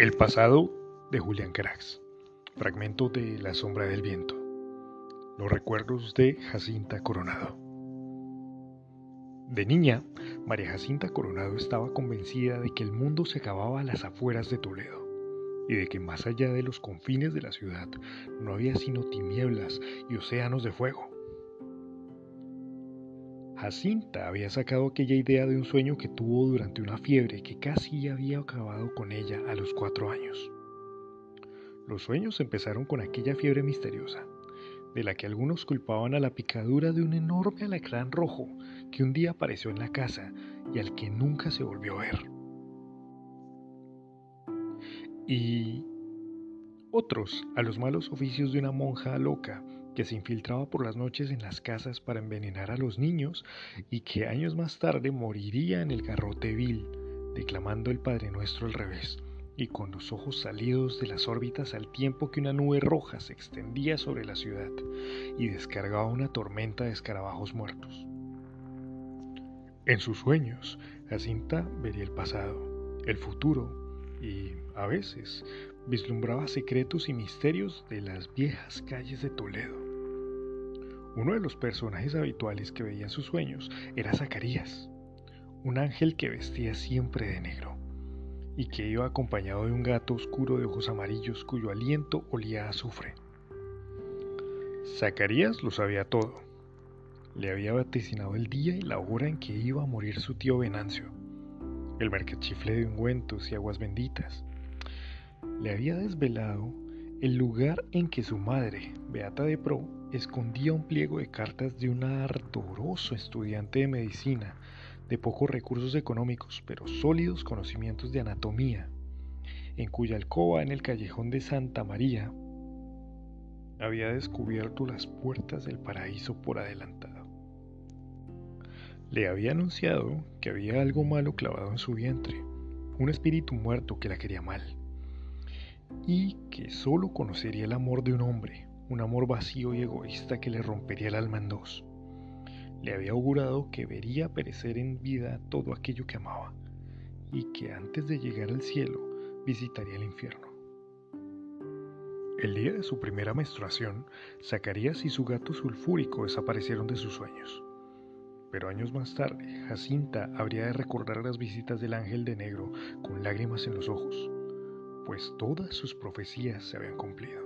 El pasado de Julián Carax. Fragmento de La sombra del viento. Los recuerdos de Jacinta Coronado. De niña, María Jacinta Coronado estaba convencida de que el mundo se acababa a las afueras de Toledo y de que más allá de los confines de la ciudad no había sino tinieblas y océanos de fuego. Jacinta había sacado aquella idea de un sueño que tuvo durante una fiebre que casi había acabado con ella a los cuatro años. Los sueños empezaron con aquella fiebre misteriosa, de la que algunos culpaban a la picadura de un enorme alacrán rojo que un día apareció en la casa y al que nunca se volvió a ver. Y otros a los malos oficios de una monja loca que se infiltraba por las noches en las casas para envenenar a los niños y que años más tarde moriría en el garrote vil, declamando el Padre Nuestro al revés y con los ojos salidos de las órbitas al tiempo que una nube roja se extendía sobre la ciudad y descargaba una tormenta de escarabajos muertos. En sus sueños, Jacinta vería el pasado, el futuro y, a veces, vislumbraba secretos y misterios de las viejas calles de Toledo. Uno de los personajes habituales que veía en sus sueños era Zacarías, un ángel que vestía siempre de negro y que iba acompañado de un gato oscuro de ojos amarillos cuyo aliento olía a azufre. Zacarías lo sabía todo. Le había vaticinado el día y la hora en que iba a morir su tío Venancio, el mercachifle de ungüentos y aguas benditas, le había desvelado el lugar en que su madre, Beata de Pro, escondía un pliego de cartas de un ardoroso estudiante de medicina, de pocos recursos económicos, pero sólidos conocimientos de anatomía, en cuya alcoba en el callejón de Santa María había descubierto las puertas del paraíso por adelantado. Le había anunciado que había algo malo clavado en su vientre, un espíritu muerto que la quería mal y que solo conocería el amor de un hombre, un amor vacío y egoísta que le rompería el alma en dos. Le había augurado que vería perecer en vida todo aquello que amaba y que antes de llegar al cielo visitaría el infierno. El día de su primera menstruación, Zacarías y su gato sulfúrico desaparecieron de sus sueños. Pero años más tarde, Jacinta habría de recordar las visitas del ángel de negro con lágrimas en los ojos pues todas sus profecías se habían cumplido.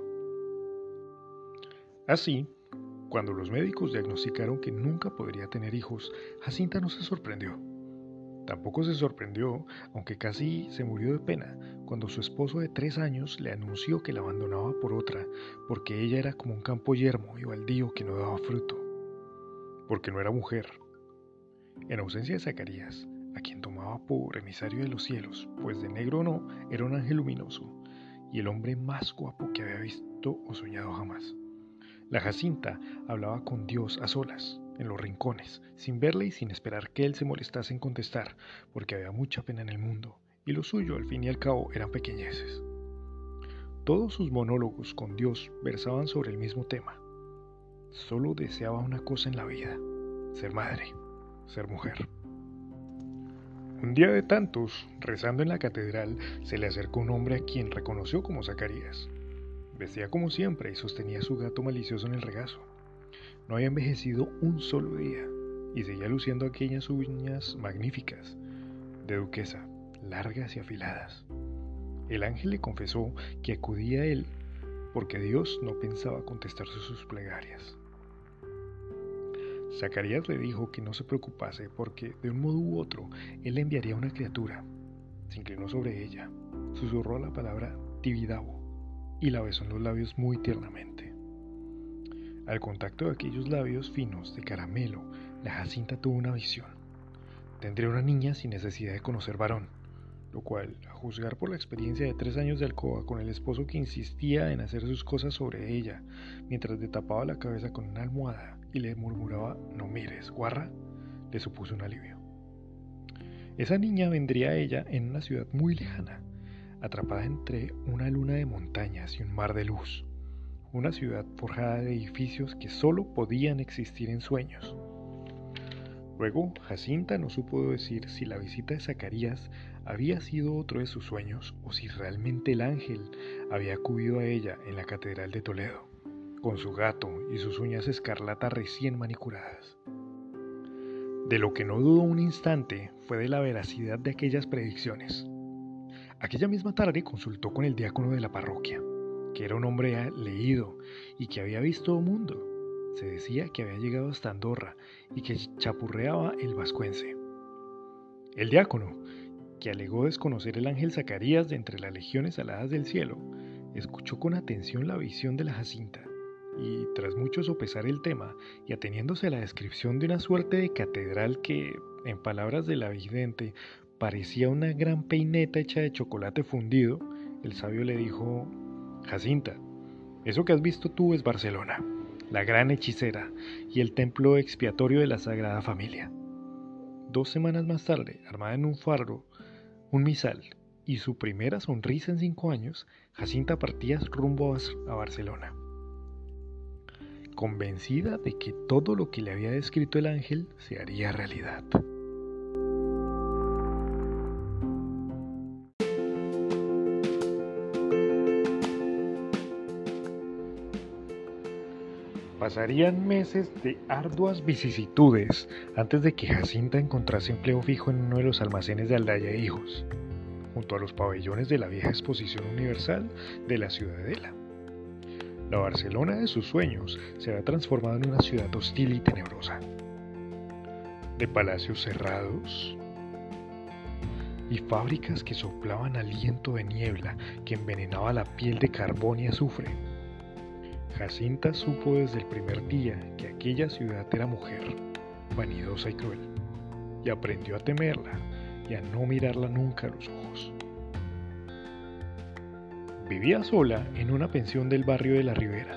Así, cuando los médicos diagnosticaron que nunca podría tener hijos, Jacinta no se sorprendió. Tampoco se sorprendió, aunque casi se murió de pena, cuando su esposo de tres años le anunció que la abandonaba por otra, porque ella era como un campo yermo y baldío que no daba fruto, porque no era mujer. En ausencia de Zacarías, a quien tomaba por emisario de los cielos, pues de negro no, era un ángel luminoso, y el hombre más guapo que había visto o soñado jamás. La Jacinta hablaba con Dios a solas, en los rincones, sin verle y sin esperar que él se molestase en contestar, porque había mucha pena en el mundo, y lo suyo, al fin y al cabo, eran pequeñeces. Todos sus monólogos con Dios versaban sobre el mismo tema. Solo deseaba una cosa en la vida, ser madre, ser mujer. Un día de tantos, rezando en la catedral, se le acercó un hombre a quien reconoció como Zacarías. Vestía como siempre y sostenía su gato malicioso en el regazo. No había envejecido un solo día y seguía luciendo aquellas uñas magníficas, de duquesa, largas y afiladas. El ángel le confesó que acudía a él porque Dios no pensaba contestarse sus plegarias. Zacarías le dijo que no se preocupase porque, de un modo u otro, él le enviaría una criatura. Se inclinó sobre ella, susurró la palabra Tibidabo y la besó en los labios muy tiernamente. Al contacto de aquellos labios finos de caramelo, la Jacinta tuvo una visión. Tendría una niña sin necesidad de conocer varón, lo cual, a juzgar por la experiencia de tres años de alcoba con el esposo que insistía en hacer sus cosas sobre ella, mientras le tapaba la cabeza con una almohada y le murmuraba, no mires, guarra, le supuso un alivio. Esa niña vendría a ella en una ciudad muy lejana, atrapada entre una luna de montañas y un mar de luz, una ciudad forjada de edificios que solo podían existir en sueños. Luego, Jacinta no supo decir si la visita de Zacarías había sido otro de sus sueños o si realmente el ángel había acudido a ella en la Catedral de Toledo, con su gato y sus uñas escarlata recién manicuradas. De lo que no dudó un instante fue de la veracidad de aquellas predicciones. Aquella misma tarde consultó con el diácono de la parroquia, que era un hombre leído y que había visto un mundo. Se decía que había llegado hasta Andorra y que chapurreaba el vascuense. El diácono, que alegó desconocer el ángel Zacarías de entre las legiones aladas del cielo, escuchó con atención la visión de la Jacinta y, tras mucho sopesar el tema y ateniéndose a la descripción de una suerte de catedral que, en palabras de la vidente, parecía una gran peineta hecha de chocolate fundido, el sabio le dijo, Jacinta, eso que has visto tú es Barcelona la gran hechicera y el templo expiatorio de la Sagrada Familia. Dos semanas más tarde, armada en un fardo, un misal y su primera sonrisa en cinco años, Jacinta partía rumbo a Barcelona. Convencida de que todo lo que le había descrito el ángel se haría realidad. Pasarían meses de arduas vicisitudes antes de que Jacinta encontrase empleo fijo en uno de los almacenes de Aldaya Hijos, junto a los pabellones de la vieja Exposición Universal de la Ciudadela. La Barcelona de sus sueños se había transformado en una ciudad hostil y tenebrosa, de palacios cerrados y fábricas que soplaban aliento de niebla que envenenaba la piel de carbón y azufre Jacinta supo desde el primer día que aquella ciudad era mujer, vanidosa y cruel, y aprendió a temerla y a no mirarla nunca a los ojos. Vivía sola en una pensión del barrio de la Ribera,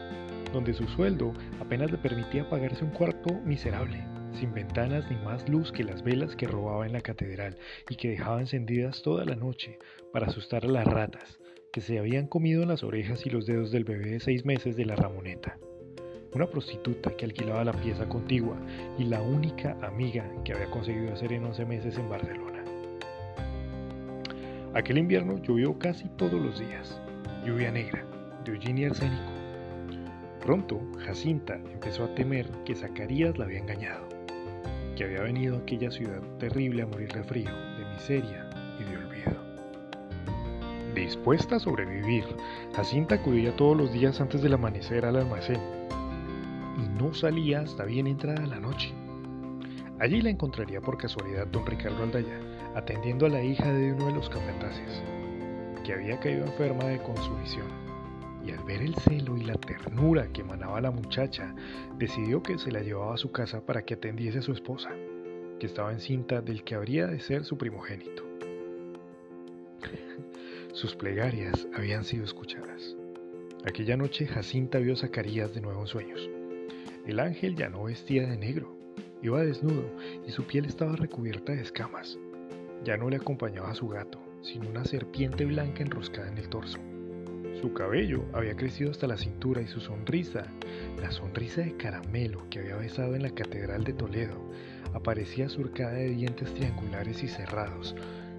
donde su sueldo apenas le permitía pagarse un cuarto miserable, sin ventanas ni más luz que las velas que robaba en la catedral y que dejaba encendidas toda la noche para asustar a las ratas, que se habían comido las orejas y los dedos del bebé de seis meses de la Ramoneta, una prostituta que alquilaba la pieza contigua y la única amiga que había conseguido hacer en 11 meses en Barcelona. Aquel invierno llovió casi todos los días, lluvia negra, de Eugenia arsénico. Pronto, Jacinta empezó a temer que Zacarías la había engañado, que había venido a aquella ciudad terrible a morir de frío, de miseria Dispuesta a sobrevivir, Jacinta acudía todos los días antes del amanecer al almacén y no salía hasta bien entrada la noche. Allí la encontraría por casualidad don Ricardo Aldaya, atendiendo a la hija de uno de los cafetaces, que había caído enferma de consumisión. Y al ver el celo y la ternura que emanaba la muchacha, decidió que se la llevaba a su casa para que atendiese a su esposa, que estaba encinta del que habría de ser su primogénito. Sus plegarias habían sido escuchadas. Aquella noche Jacinta vio a Zacarías de nuevo en sueños. El ángel ya no vestía de negro, iba desnudo y su piel estaba recubierta de escamas. Ya no le acompañaba a su gato, sino una serpiente blanca enroscada en el torso. Su cabello había crecido hasta la cintura y su sonrisa, la sonrisa de caramelo que había besado en la Catedral de Toledo, aparecía surcada de dientes triangulares y cerrados,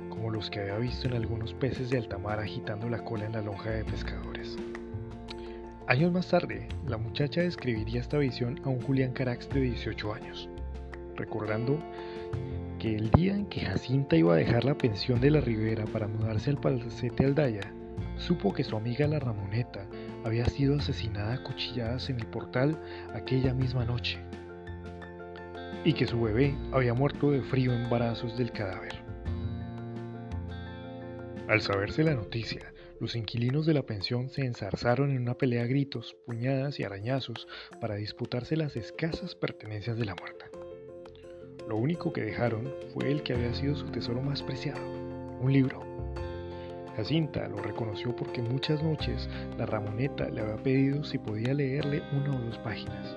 como los que había visto en algunos peces de alta mar agitando la cola en la lonja de pescadores. Años más tarde, la muchacha describiría esta visión a un Julián Carax de 18 años, recordando que el día en que Jacinta iba a dejar la pensión de la Ribera para mudarse al palacete Aldaya, supo que su amiga la Ramoneta había sido asesinada a cuchilladas en el portal aquella misma noche y que su bebé había muerto de frío en brazos del cadáver. Al saberse la noticia, los inquilinos de la pensión se enzarzaron en una pelea a gritos, puñadas y arañazos para disputarse las escasas pertenencias de la muerta. Lo único que dejaron fue el que había sido su tesoro más preciado, un libro. Jacinta lo reconoció porque muchas noches la Ramoneta le había pedido si podía leerle una o dos páginas.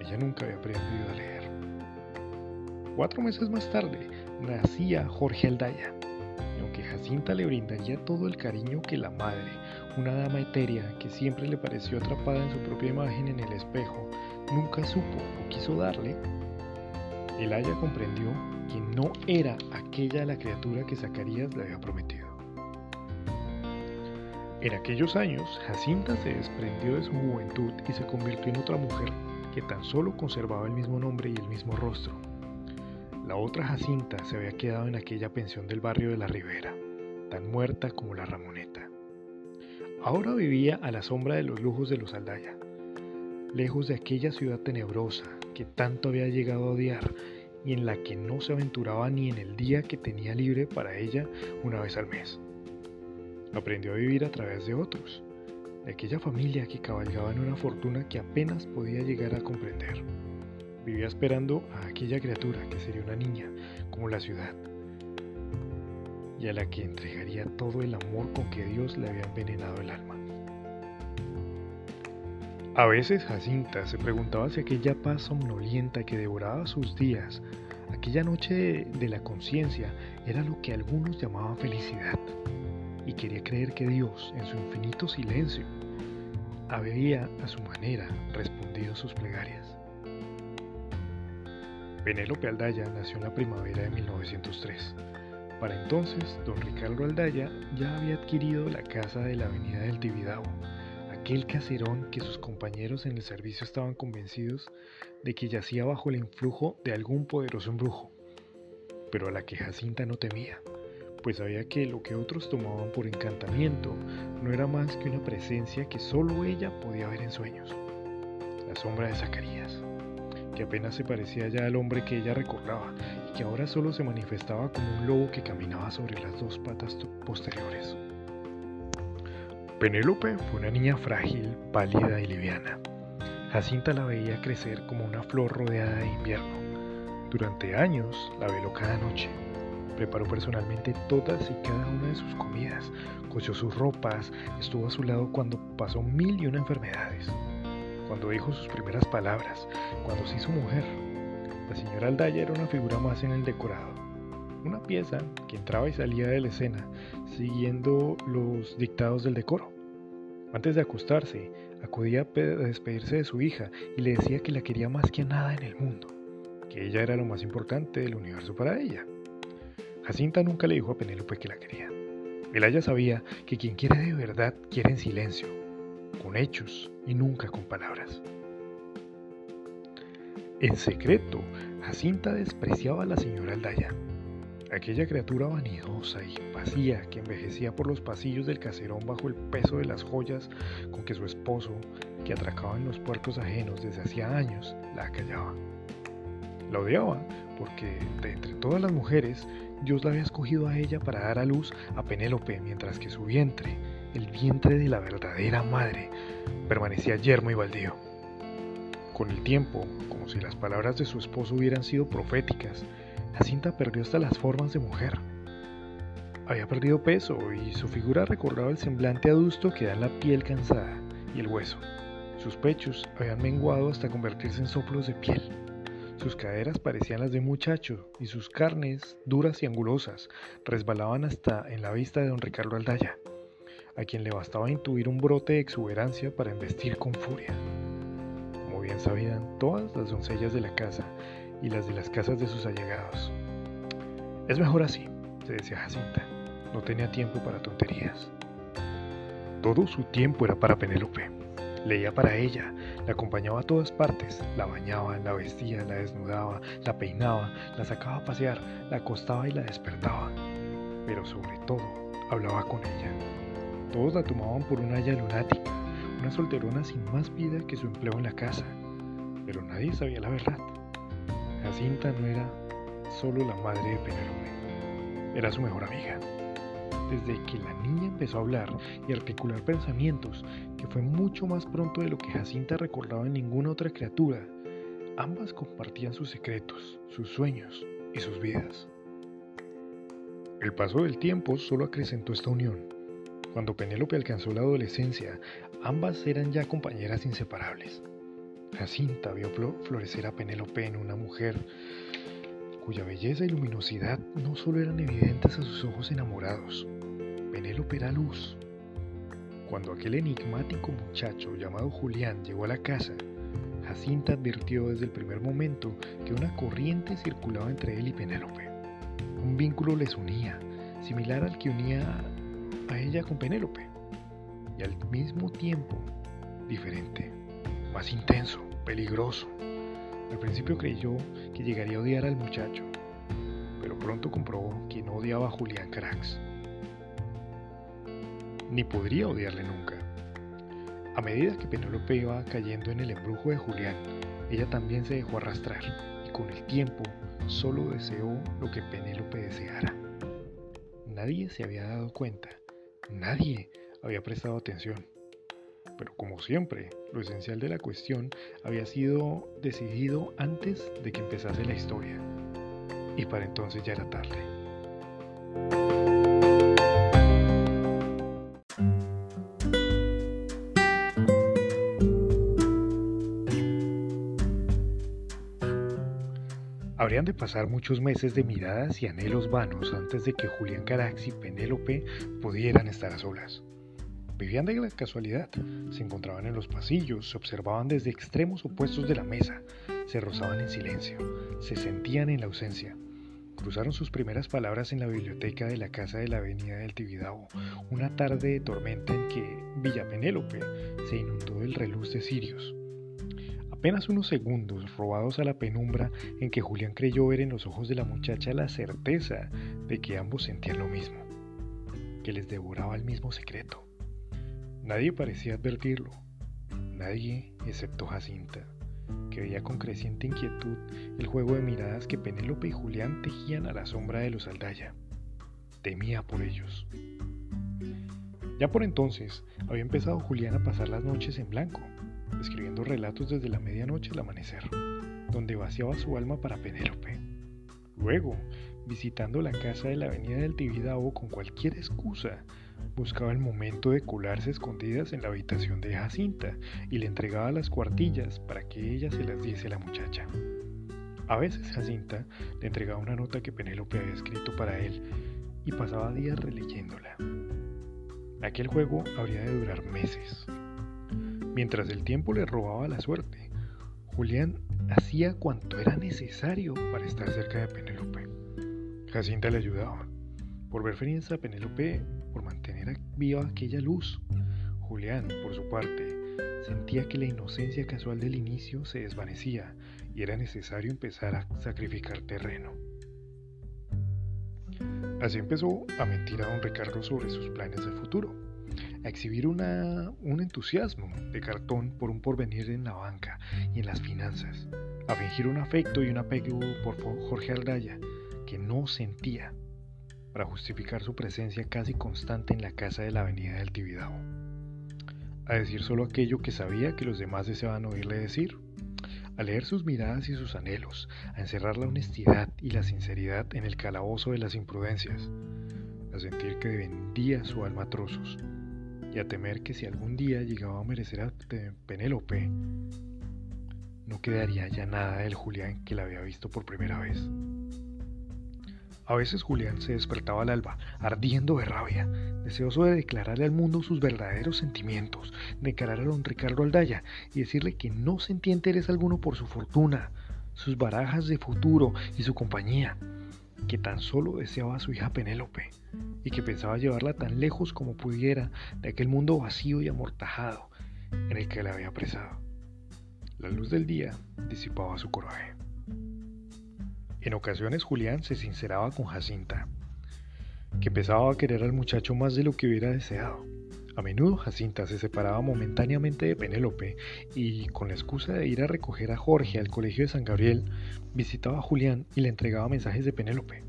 Ella nunca había aprendido a leer. Cuatro meses más tarde nacía Jorge Aldaya, Jacinta le brindaría todo el cariño que la madre, una dama etérea que siempre le pareció atrapada en su propia imagen en el espejo, nunca supo o quiso darle, Elaya comprendió que no era aquella la criatura que Zacarías le había prometido. En aquellos años, Jacinta se desprendió de su juventud y se convirtió en otra mujer que tan solo conservaba el mismo nombre y el mismo rostro. La otra Jacinta se había quedado en aquella pensión del barrio de la Ribera, tan muerta como la Ramoneta. Ahora vivía a la sombra de los lujos de los Aldaya, lejos de aquella ciudad tenebrosa que tanto había llegado a odiar y en la que no se aventuraba ni en el día que tenía libre para ella una vez al mes. Aprendió a vivir a través de otros, de aquella familia que cabalgaba en una fortuna que apenas podía llegar a comprender. Vivía esperando a aquella criatura que sería una niña, como la ciudad, y a la que entregaría todo el amor con que Dios le había envenenado el alma. A veces Jacinta se preguntaba si aquella paz somnolienta que devoraba sus días, aquella noche de la conciencia, era lo que algunos llamaban felicidad y quería creer que Dios, en su infinito silencio, había a su manera respondido sus plegarias. Penélope Aldaya nació en la primavera de 1903. Para entonces, don Ricardo Aldaya ya había adquirido la casa de la avenida del Tibidabo, aquel caserón que sus compañeros en el servicio estaban convencidos de que yacía bajo el influjo de algún poderoso embrujo, pero a la que Jacinta no temía pues sabía que lo que otros tomaban por encantamiento no era más que una presencia que solo ella podía ver en sueños. La sombra de Zacarías, que apenas se parecía ya al hombre que ella recordaba y que ahora solo se manifestaba como un lobo que caminaba sobre las dos patas posteriores. Penélope fue una niña frágil, pálida y liviana. Jacinta la veía crecer como una flor rodeada de invierno. Durante años la veló cada noche preparó personalmente todas y cada una de sus comidas, cosió sus ropas, estuvo a su lado cuando pasó mil y una enfermedades, cuando dijo sus primeras palabras, cuando se hizo mujer. La señora Aldaya era una figura más en el decorado, una pieza que entraba y salía de la escena, siguiendo los dictados del decoro. Antes de acostarse, acudía a despedirse de su hija y le decía que la quería más que nada en el mundo, que ella era lo más importante del universo para ella. Jacinta nunca le dijo a Penélope que la quería. Elaya sabía que quien quiere de verdad quiere en silencio, con hechos y nunca con palabras. En secreto, Jacinta despreciaba a la señora Aldaya, aquella criatura vanidosa y vacía que envejecía por los pasillos del caserón bajo el peso de las joyas con que su esposo, que atracaba en los puertos ajenos desde hacía años, la acallaba. La odiaba porque de entre todas las mujeres Dios la había escogido a ella para dar a luz a Penélope, mientras que su vientre, el vientre de la verdadera madre, permanecía yermo y baldío. Con el tiempo, como si las palabras de su esposo hubieran sido proféticas, Jacinta perdió hasta las formas de mujer. Había perdido peso y su figura recordaba el semblante adusto que da la piel cansada y el hueso. Sus pechos habían menguado hasta convertirse en soplos de piel. Sus caderas parecían las de muchacho y sus carnes, duras y angulosas, resbalaban hasta en la vista de don Ricardo Aldaya, a quien le bastaba intuir un brote de exuberancia para embestir con furia. Como bien sabían todas las doncellas de la casa y las de las casas de sus allegados. Es mejor así, se decía Jacinta. No tenía tiempo para tonterías. Todo su tiempo era para Penélope. Leía para ella, la acompañaba a todas partes, la bañaba, la vestía, la desnudaba, la peinaba, la sacaba a pasear, la acostaba y la despertaba. Pero sobre todo, hablaba con ella. Todos la tomaban por una haya lunática, una solterona sin más vida que su empleo en la casa. Pero nadie sabía la verdad. Jacinta no era solo la madre de Penélope, era su mejor amiga desde que la niña empezó a hablar y articular pensamientos, que fue mucho más pronto de lo que Jacinta recordaba en ninguna otra criatura. Ambas compartían sus secretos, sus sueños y sus vidas. El paso del tiempo solo acrecentó esta unión. Cuando Penélope alcanzó la adolescencia, ambas eran ya compañeras inseparables. Jacinta vio florecer a Penélope en una mujer cuya belleza y luminosidad no solo eran evidentes a sus ojos enamorados, Penélope era luz. Cuando aquel enigmático muchacho llamado Julián llegó a la casa, Jacinta advirtió desde el primer momento que una corriente circulaba entre él y Penélope. Un vínculo les unía, similar al que unía a ella con Penélope, y al mismo tiempo diferente, más intenso, peligroso. Al principio creyó que llegaría a odiar al muchacho, pero pronto comprobó que no odiaba a Julián Carax. Ni podría odiarle nunca. A medida que Penélope iba cayendo en el embrujo de Julián, ella también se dejó arrastrar y con el tiempo solo deseó lo que Penélope deseara. Nadie se había dado cuenta, nadie había prestado atención. Pero como siempre, lo esencial de la cuestión había sido decidido antes de que empezase la historia. Y para entonces ya era tarde. Habrían de pasar muchos meses de miradas y anhelos vanos antes de que Julián Carax y Penélope pudieran estar a solas. Vivían de la casualidad, se encontraban en los pasillos, se observaban desde extremos opuestos de la mesa, se rozaban en silencio, se sentían en la ausencia. Cruzaron sus primeras palabras en la biblioteca de la casa de la avenida del Tibidabo, una tarde de tormenta en que Villa Penélope se inundó del reluz de cirios. Apenas unos segundos robados a la penumbra en que Julián creyó ver en los ojos de la muchacha la certeza de que ambos sentían lo mismo, que les devoraba el mismo secreto. Nadie parecía advertirlo, nadie excepto Jacinta, que veía con creciente inquietud el juego de miradas que Penélope y Julián tejían a la sombra de los Aldaya. Temía por ellos. Ya por entonces había empezado Julián a pasar las noches en blanco, escribiendo relatos desde la medianoche al amanecer, donde vaciaba su alma para Penélope. Luego, visitando la casa de la avenida del Tibidabo con cualquier excusa, buscaba el momento de colarse escondidas en la habitación de Jacinta y le entregaba las cuartillas para que ella se las diese a la muchacha. A veces Jacinta le entregaba una nota que Penélope había escrito para él y pasaba días releyéndola. Aquel juego habría de durar meses. Mientras el tiempo le robaba la suerte, Julián hacía cuanto era necesario para estar cerca de Penélope. Jacinta le ayudaba. Por ver feliz a Penélope, por mantener viva aquella luz. Julián, por su parte, sentía que la inocencia casual del inicio se desvanecía y era necesario empezar a sacrificar terreno. Así empezó a mentir a don Ricardo sobre sus planes de futuro a exhibir un entusiasmo de cartón por un porvenir en la banca y en las finanzas, a fingir un afecto y un apego por Jorge Aldaya que no sentía, para justificar su presencia casi constante en la casa de la avenida del Tibidabo, a decir solo aquello que sabía que los demás deseaban oírle decir, a leer sus miradas y sus anhelos, a encerrar la honestidad y la sinceridad en el calabozo de las imprudencias, a sentir que vendía su alma a trozos, y a temer que si algún día llegaba a merecer a Penélope, no quedaría ya nada del Julián que la había visto por primera vez. A veces Julián se despertaba al alba, ardiendo de rabia, deseoso de declararle al mundo sus verdaderos sentimientos, de encarar a don Ricardo Aldaya y decirle que no sentía interés alguno por su fortuna, sus barajas de futuro y su compañía, que tan solo deseaba a su hija Penélope y que pensaba llevarla tan lejos como pudiera de aquel mundo vacío y amortajado en el que la había apresado. La luz del día disipaba su coraje. En ocasiones Julián se sinceraba con Jacinta, que pensaba a querer al muchacho más de lo que hubiera deseado. A menudo Jacinta se separaba momentáneamente de Penélope y, con la excusa de ir a recoger a Jorge al colegio de San Gabriel, visitaba a Julián y le entregaba mensajes de Penélope.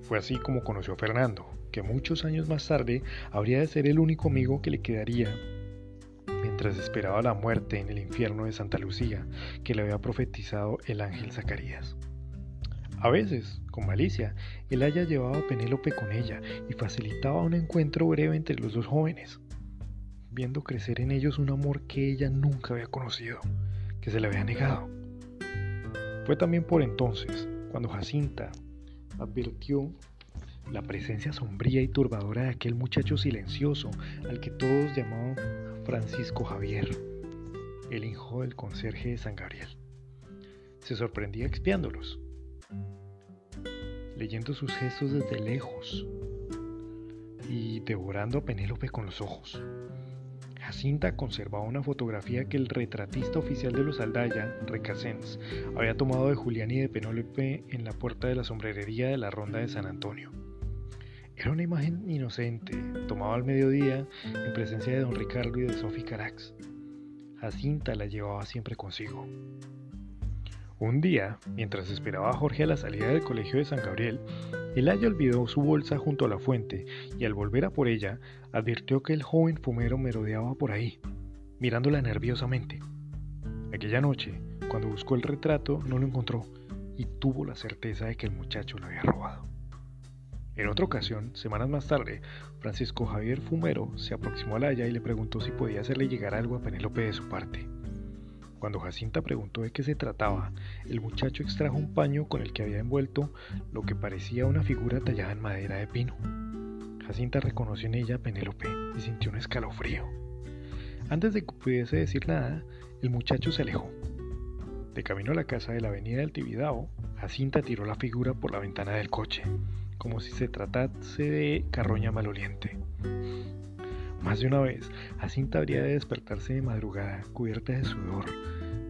Fue así como conoció a Fernando, que muchos años más tarde habría de ser el único amigo que le quedaría mientras esperaba la muerte en el infierno de Santa Lucía que le había profetizado el ángel Zacarías. A veces, con malicia, el haya llevaba a Penélope con ella y facilitaba un encuentro breve entre los dos jóvenes, viendo crecer en ellos un amor que ella nunca había conocido, que se le había negado. Fue también por entonces cuando Jacinta, advirtió la presencia sombría y turbadora de aquel muchacho silencioso al que todos llamaban Francisco Javier, el hijo del conserje de San Gabriel. Se sorprendía expiándolos, leyendo sus gestos desde lejos y devorando a Penélope con los ojos. Jacinta conservaba una fotografía que el retratista oficial de los Aldaya, Recasens, había tomado de Julián y de Penélope en la puerta de la sombrerería de la Ronda de San Antonio. Era una imagen inocente, tomada al mediodía en presencia de don Ricardo y de Sophie Carax. Jacinta la llevaba siempre consigo. Un día, mientras esperaba a Jorge a la salida del colegio de San Gabriel, el aya olvidó su bolsa junto a la fuente y al volver a por ella, advirtió que el joven fumero merodeaba por ahí, mirándola nerviosamente. Aquella noche, cuando buscó el retrato, no lo encontró y tuvo la certeza de que el muchacho lo había robado. En otra ocasión, semanas más tarde, Francisco Javier Fumero se aproximó al aya y le preguntó si podía hacerle llegar algo a Penélope de su parte. Cuando Jacinta preguntó de qué se trataba, el muchacho extrajo un paño con el que había envuelto lo que parecía una figura tallada en madera de pino. Jacinta reconoció en ella a Penélope y sintió un escalofrío. Antes de que pudiese decir nada, el muchacho se alejó. De camino a la casa de la avenida del Tibidabo, Jacinta tiró la figura por la ventana del coche, como si se tratase de carroña maloliente. Más de una vez, Jacinta habría de despertarse de madrugada, cubierta de sudor,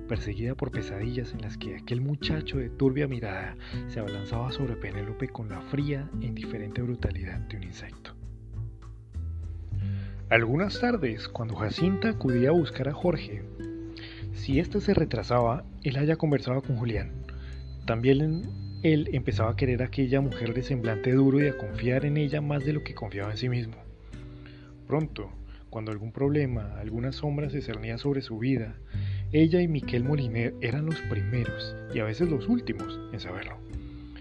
perseguida por pesadillas en las que aquel muchacho de turbia mirada se abalanzaba sobre Penélope con la fría e indiferente brutalidad de un insecto. Algunas tardes, cuando Jacinta acudía a buscar a Jorge, si éste se retrasaba, él haya conversado con Julián. También él empezaba a querer a aquella mujer de semblante duro y a confiar en ella más de lo que confiaba en sí mismo. Pronto, cuando algún problema, alguna sombra se cernía sobre su vida, ella y Miquel Moliner eran los primeros y a veces los últimos en saberlo.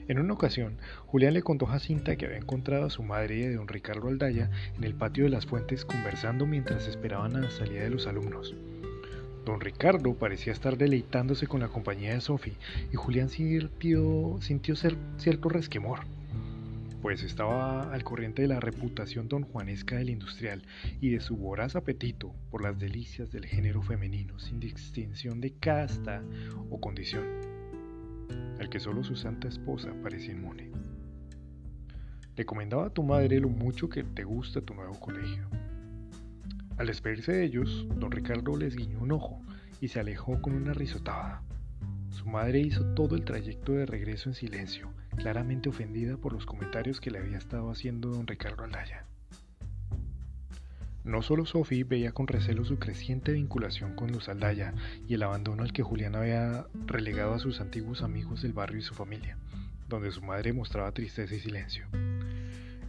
En una ocasión, Julián le contó a Jacinta que había encontrado a su madre y a don Ricardo Aldaya en el patio de las fuentes conversando mientras esperaban a la salida de los alumnos. Don Ricardo parecía estar deleitándose con la compañía de Sophie y Julián sintió, sintió cierto resquemor pues estaba al corriente de la reputación don Juanesca del industrial y de su voraz apetito por las delicias del género femenino sin distinción de casta o condición, al que solo su santa esposa parecía inmune. Recomendaba a tu madre lo mucho que te gusta tu nuevo colegio. Al despedirse de ellos, don Ricardo les guiñó un ojo y se alejó con una risotada. Su madre hizo todo el trayecto de regreso en silencio, claramente ofendida por los comentarios que le había estado haciendo don Ricardo Aldaya. No solo Sophie veía con recelo su creciente vinculación con los Aldaya y el abandono al que Julián había relegado a sus antiguos amigos del barrio y su familia, donde su madre mostraba tristeza y silencio.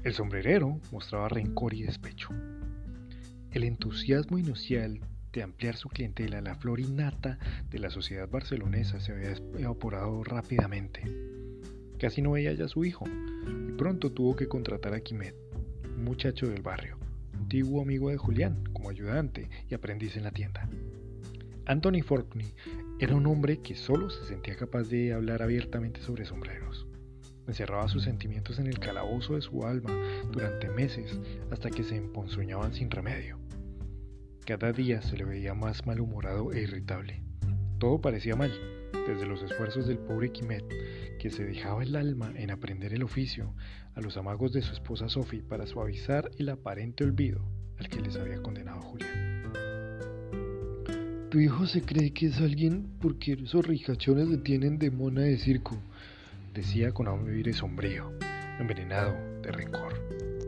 El sombrerero mostraba rencor y despecho. El entusiasmo inicial de ampliar su clientela, la flor innata de la sociedad barcelonesa se había evaporado rápidamente. Casi no veía ya su hijo, y pronto tuvo que contratar a Quimet, un muchacho del barrio, antiguo amigo de Julián, como ayudante y aprendiz en la tienda. Anthony Fortney era un hombre que solo se sentía capaz de hablar abiertamente sobre sombreros. Encerraba sus sentimientos en el calabozo de su alma durante meses hasta que se emponzoñaban sin remedio. Cada día se le veía más malhumorado e irritable. Todo parecía mal, desde los esfuerzos del pobre Quimet, que se dejaba el alma en aprender el oficio, a los amagos de su esposa Sophie para suavizar el aparente olvido al que les había condenado Julián. Tu hijo se cree que es alguien porque esos ricachones le tienen de mona de circo, decía con aire sombrío, envenenado de rencor.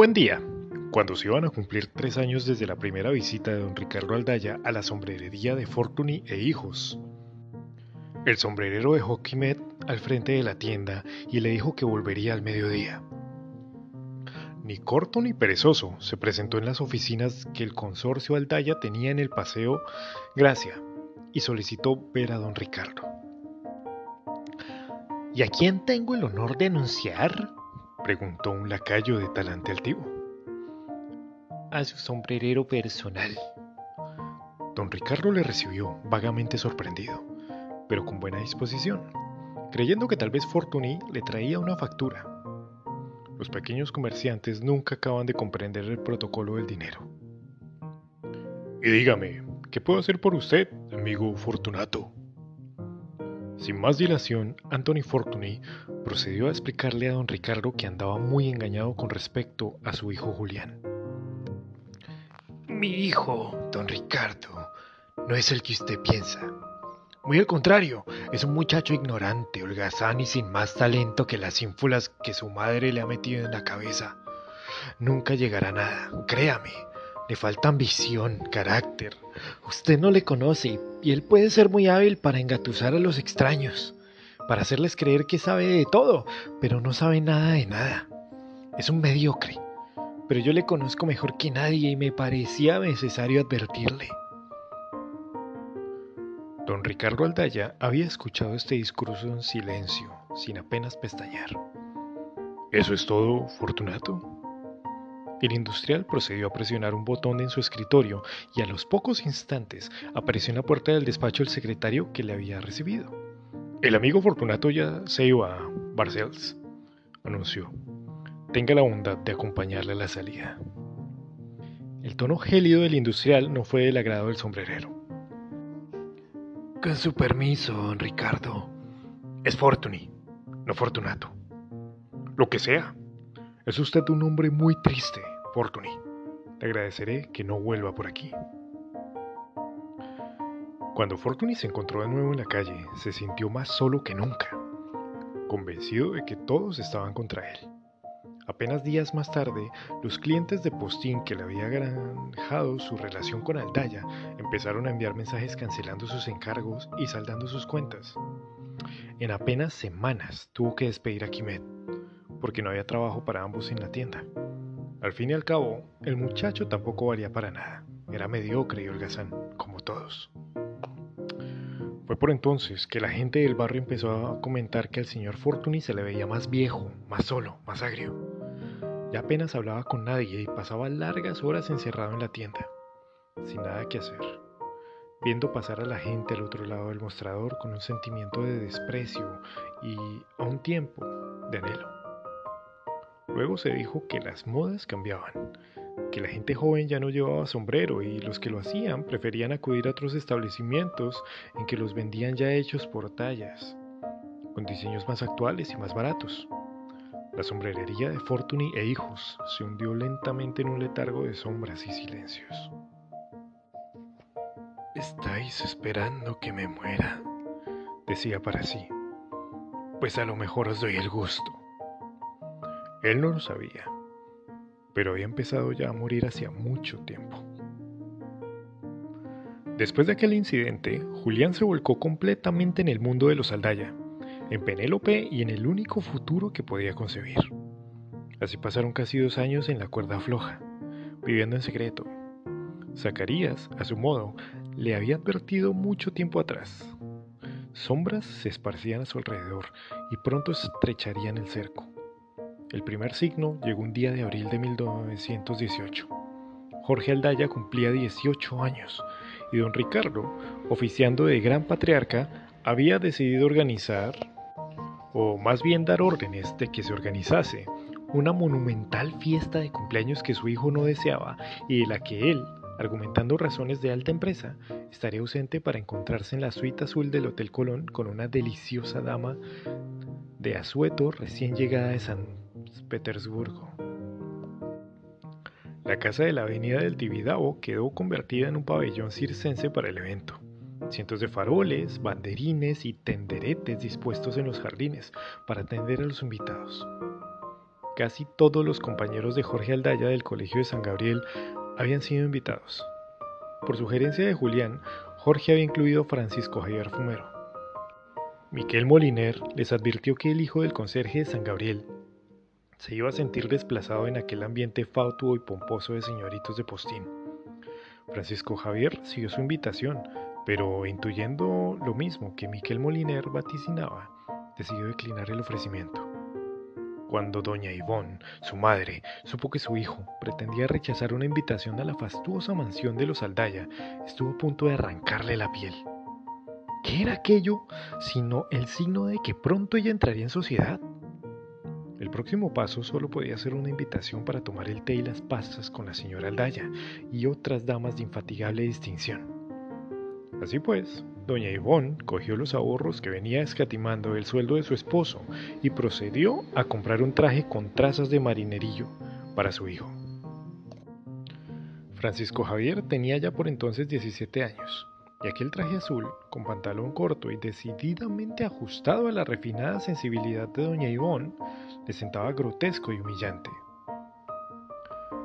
Buen día, cuando se iban a cumplir tres años desde la primera visita de don Ricardo Aldaya a la sombrerería de Fortuny e Hijos. El sombrerero dejó Quimet al frente de la tienda y le dijo que volvería al mediodía. Ni corto ni perezoso se presentó en las oficinas que el consorcio Aldaya tenía en el paseo Gracia y solicitó ver a don Ricardo. ¿Y a quién tengo el honor de anunciar? Preguntó un lacayo de talante altivo. A su sombrerero personal. Don Ricardo le recibió vagamente sorprendido, pero con buena disposición. creyendo que tal vez Fortuny le traía una factura. Los pequeños comerciantes nunca acaban de comprender el protocolo del dinero. Y dígame, ¿qué puedo hacer por usted, amigo Fortunato? Sin más dilación, Anthony Fortuny procedió a explicarle a don Ricardo que andaba muy engañado con respecto a su hijo Julián. Mi hijo, don Ricardo, no es el que usted piensa. Muy al contrario, es un muchacho ignorante, holgazán y sin más talento que las ínfulas que su madre le ha metido en la cabeza. Nunca llegará a nada, créame. Le falta ambición, carácter. Usted no le conoce y él puede ser muy hábil para engatusar a los extraños, para hacerles creer que sabe de todo, pero no sabe nada de nada. Es un mediocre. Pero yo le conozco mejor que nadie y me parecía necesario advertirle. Don Ricardo Aldaya había escuchado este discurso en silencio, sin apenas pestañear. ¿Eso es todo, Fortunato? El industrial procedió a presionar un botón en su escritorio y a los pocos instantes apareció en la puerta del despacho el secretario que le había recibido. El amigo Fortunato ya se iba a Barcells, anunció. Tenga la bondad de acompañarle a la salida. El tono gélido del industrial no fue del agrado del sombrerero. Con su permiso, don Ricardo. Es Fortuny, no Fortunato. Lo que sea. Es usted un hombre muy triste, Fortuny. Le agradeceré que no vuelva por aquí. Cuando Fortuny se encontró de nuevo en la calle, se sintió más solo que nunca, convencido de que todos estaban contra él. Apenas días más tarde, los clientes de Postín que le había granjado su relación con Aldaya empezaron a enviar mensajes cancelando sus encargos y saldando sus cuentas. En apenas semanas tuvo que despedir a Kimet, porque no había trabajo para ambos en la tienda. Al fin y al cabo, el muchacho tampoco valía para nada. Era mediocre y holgazán, como todos. Fue por entonces que la gente del barrio empezó a comentar que al señor Fortuny se le veía más viejo, más solo, más agrio. Ya apenas hablaba con nadie y pasaba largas horas encerrado en la tienda, sin nada que hacer, viendo pasar a la gente al otro lado del mostrador con un sentimiento de desprecio y, a un tiempo, de anhelo. Luego se dijo que las modas cambiaban, que la gente joven ya no llevaba sombrero y los que lo hacían preferían acudir a otros establecimientos en que los vendían ya hechos por tallas, con diseños más actuales y más baratos. La sombrerería de Fortuny e hijos se hundió lentamente en un letargo de sombras y silencios. Estáis esperando que me muera, decía para sí. Pues a lo mejor os doy el gusto. Él no lo sabía, pero había empezado ya a morir hacía mucho tiempo. Después de aquel incidente, Julián se volcó completamente en el mundo de los Aldaya en Penélope y en el único futuro que podía concebir. Así pasaron casi dos años en la cuerda floja, viviendo en secreto. Zacarías, a su modo, le había advertido mucho tiempo atrás. Sombras se esparcían a su alrededor y pronto estrecharían el cerco. El primer signo llegó un día de abril de 1918. Jorge Aldaya cumplía 18 años y don Ricardo, oficiando de gran patriarca, había decidido organizar o más bien dar órdenes de que se organizase una monumental fiesta de cumpleaños que su hijo no deseaba y de la que él, argumentando razones de alta empresa, estaría ausente para encontrarse en la suite azul del Hotel Colón con una deliciosa dama de asueto recién llegada de San Petersburgo. La casa de la avenida del Tibidabo quedó convertida en un pabellón circense para el evento cientos de faroles, banderines y tenderetes dispuestos en los jardines para atender a los invitados. Casi todos los compañeros de Jorge Aldaya del Colegio de San Gabriel habían sido invitados. Por sugerencia de Julián, Jorge había incluido a Francisco Javier Fumero. Miquel Moliner les advirtió que el hijo del conserje de San Gabriel se iba a sentir desplazado en aquel ambiente fautuo y pomposo de señoritos de postín. Francisco Javier siguió su invitación, pero intuyendo lo mismo que Miquel Moliner vaticinaba, decidió declinar el ofrecimiento. Cuando doña Ivonne, su madre, supo que su hijo pretendía rechazar una invitación a la fastuosa mansión de los Aldaya, estuvo a punto de arrancarle la piel. ¿Qué era aquello sino el signo de que pronto ella entraría en sociedad? El próximo paso solo podía ser una invitación para tomar el té y las pastas con la señora Aldaya y otras damas de infatigable distinción. Así pues, doña Ivonne cogió los ahorros que venía escatimando del sueldo de su esposo y procedió a comprar un traje con trazas de marinerillo para su hijo. Francisco Javier tenía ya por entonces 17 años y aquel traje azul, con pantalón corto y decididamente ajustado a la refinada sensibilidad de doña Ivonne, le sentaba grotesco y humillante.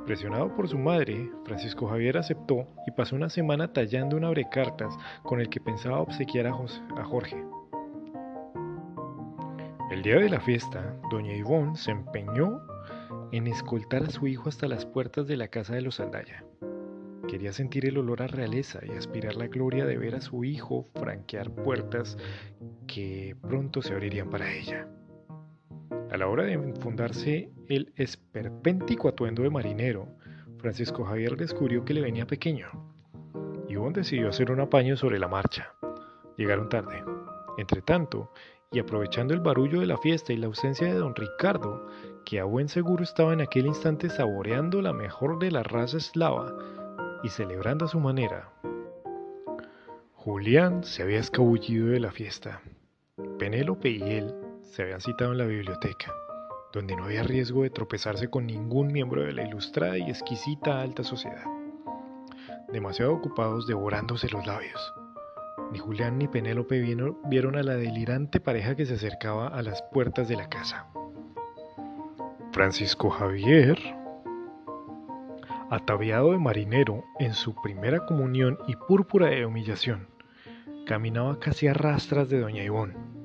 Presionado por su madre, Francisco Javier aceptó y pasó una semana tallando un abrecartas con el que pensaba obsequiar a, a Jorge. El día de la fiesta, doña Ivonne se empeñó en escoltar a su hijo hasta las puertas de la casa de los Aldaya. Quería sentir el olor a realeza y aspirar la gloria de ver a su hijo franquear puertas que pronto se abrirían para ella. A la hora de fundarse el esperpéntico atuendo de marinero, Francisco Javier descubrió que le venía pequeño. Ivonne decidió hacer un apaño sobre la marcha. Llegaron tarde. Entre tanto, y aprovechando el barullo de la fiesta y la ausencia de don Ricardo, que a buen seguro estaba en aquel instante saboreando la mejor de la raza eslava, y celebrando a su manera. Julián se había escabullido de la fiesta. Penélope y él se habían citado en la biblioteca, donde no había riesgo de tropezarse con ningún miembro de la ilustrada y exquisita alta sociedad. Demasiado ocupados devorándose los labios. Ni Julián ni Penélope vieron a la delirante pareja que se acercaba a las puertas de la casa. Francisco Javier ataviado de marinero en su primera comunión y púrpura de humillación, caminaba casi a rastras de doña Ivón,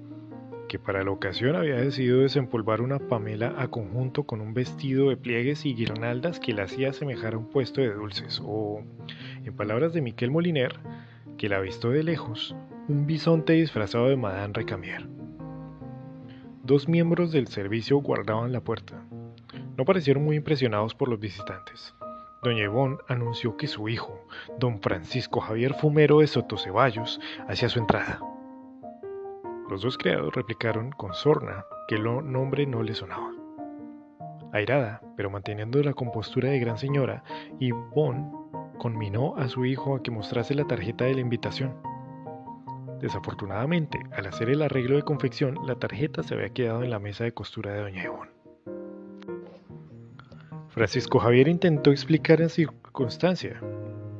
que para la ocasión había decidido desempolvar una pamela a conjunto con un vestido de pliegues y guirnaldas que la hacía asemejar a un puesto de dulces, o, en palabras de Miquel Moliner, que la visto de lejos, un bisonte disfrazado de Madame Recamier. Dos miembros del servicio guardaban la puerta. No parecieron muy impresionados por los visitantes. Doña Ivonne anunció que su hijo, don Francisco Javier Fumero de Sotoceballos, hacía su entrada. Los dos criados replicaron con sorna que el nombre no le sonaba. Airada, pero manteniendo la compostura de gran señora, Yvonne conminó a su hijo a que mostrase la tarjeta de la invitación. Desafortunadamente, al hacer el arreglo de confección, la tarjeta se había quedado en la mesa de costura de doña Ivonne. Francisco Javier intentó explicar en circunstancia,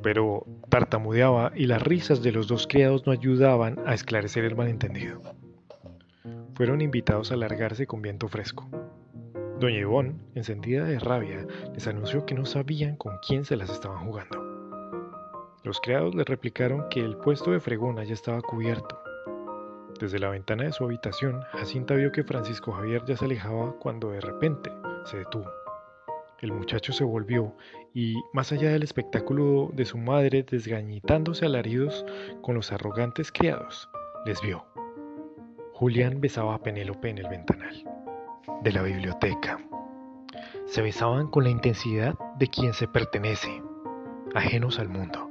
pero tartamudeaba y las risas de los dos criados no ayudaban a esclarecer el malentendido. Fueron invitados a largarse con viento fresco. Doña Ivonne, encendida de rabia, les anunció que no sabían con quién se las estaban jugando. Los criados le replicaron que el puesto de fregona ya estaba cubierto. Desde la ventana de su habitación, Jacinta vio que Francisco Javier ya se alejaba cuando de repente se detuvo. El muchacho se volvió y, más allá del espectáculo de su madre desgañitándose alaridos con los arrogantes criados, les vio. Julián besaba a Penélope en el ventanal de la biblioteca. Se besaban con la intensidad de quien se pertenece, ajenos al mundo.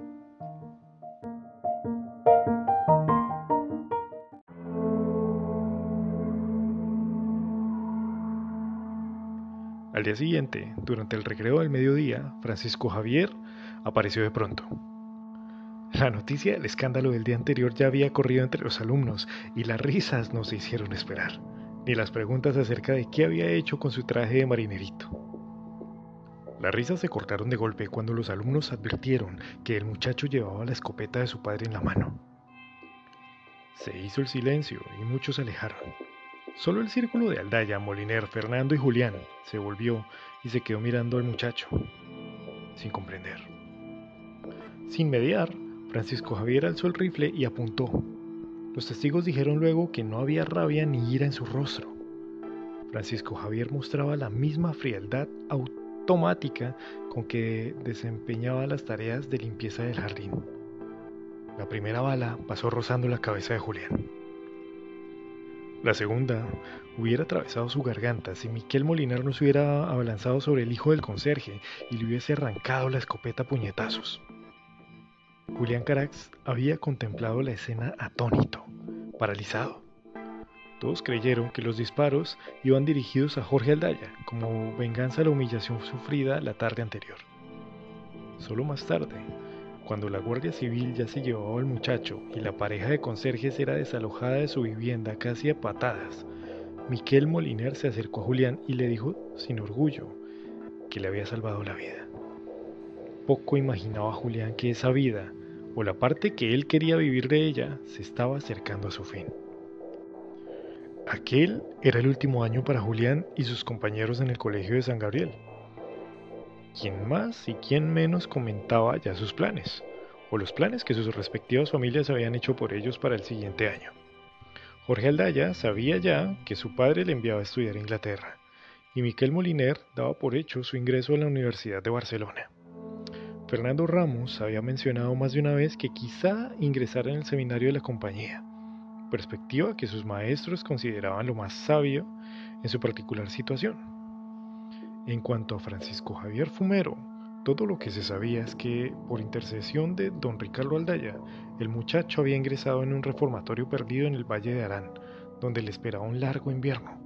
Al día siguiente, durante el recreo del mediodía, Francisco Javier apareció de pronto. La noticia del escándalo del día anterior ya había corrido entre los alumnos y las risas no se hicieron esperar, ni las preguntas acerca de qué había hecho con su traje de marinerito. Las risas se cortaron de golpe cuando los alumnos advirtieron que el muchacho llevaba la escopeta de su padre en la mano. Se hizo el silencio y muchos se alejaron. Solo el círculo de Aldaya, Moliner, Fernando y Julián se volvió y se quedó mirando al muchacho, sin comprender. Sin mediar, Francisco Javier alzó el rifle y apuntó. Los testigos dijeron luego que no había rabia ni ira en su rostro. Francisco Javier mostraba la misma frialdad automática con que desempeñaba las tareas de limpieza del jardín. La primera bala pasó rozando la cabeza de Julián. La segunda hubiera atravesado su garganta si Miquel Molinar no se hubiera abalanzado sobre el hijo del conserje y le hubiese arrancado la escopeta a puñetazos. Julián Carax había contemplado la escena atónito, paralizado. Todos creyeron que los disparos iban dirigidos a Jorge Aldaya, como venganza a la humillación sufrida la tarde anterior. Solo más tarde, cuando la Guardia Civil ya se llevaba al muchacho y la pareja de conserjes era desalojada de su vivienda casi a patadas, Miquel Moliner se acercó a Julián y le dijo sin orgullo que le había salvado la vida. Poco imaginaba Julián que esa vida, o la parte que él quería vivir de ella, se estaba acercando a su fin. Aquel era el último año para Julián y sus compañeros en el colegio de San Gabriel. ¿Quién más y quién menos comentaba ya sus planes, o los planes que sus respectivas familias habían hecho por ellos para el siguiente año. Jorge Aldaya sabía ya que su padre le enviaba a estudiar a Inglaterra, y Miquel Moliner daba por hecho su ingreso a la Universidad de Barcelona. Fernando Ramos había mencionado más de una vez que quizá ingresara en el seminario de la compañía, perspectiva que sus maestros consideraban lo más sabio en su particular situación. En cuanto a Francisco Javier Fumero, todo lo que se sabía es que, por intercesión de don Ricardo Aldaya, el muchacho había ingresado en un reformatorio perdido en el Valle de Arán, donde le esperaba un largo invierno.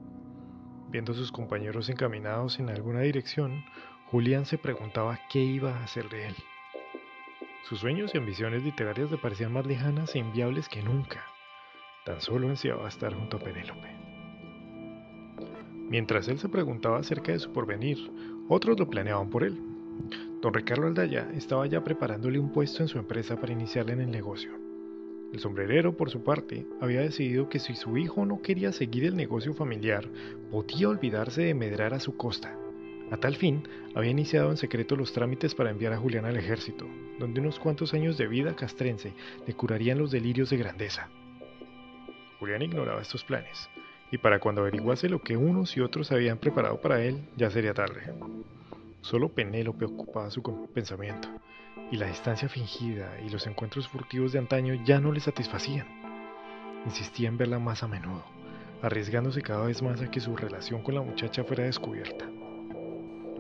Viendo a sus compañeros encaminados en alguna dirección, Julián se preguntaba qué iba a hacer de él. Sus sueños y ambiciones literarias le parecían más lejanas e inviables que nunca. Tan solo ansiaba estar junto a Penélope. Mientras él se preguntaba acerca de su porvenir, otros lo planeaban por él. Don Ricardo Aldaya estaba ya preparándole un puesto en su empresa para iniciarle en el negocio. El sombrerero, por su parte, había decidido que si su hijo no quería seguir el negocio familiar, podía olvidarse de medrar a su costa. A tal fin, había iniciado en secreto los trámites para enviar a Julián al ejército, donde unos cuantos años de vida castrense le curarían los delirios de grandeza. Julián ignoraba estos planes, y para cuando averiguase lo que unos y otros habían preparado para él, ya sería tarde. Solo Penélope ocupaba su pensamiento, y la distancia fingida y los encuentros furtivos de antaño ya no le satisfacían. Insistía en verla más a menudo, arriesgándose cada vez más a que su relación con la muchacha fuera descubierta.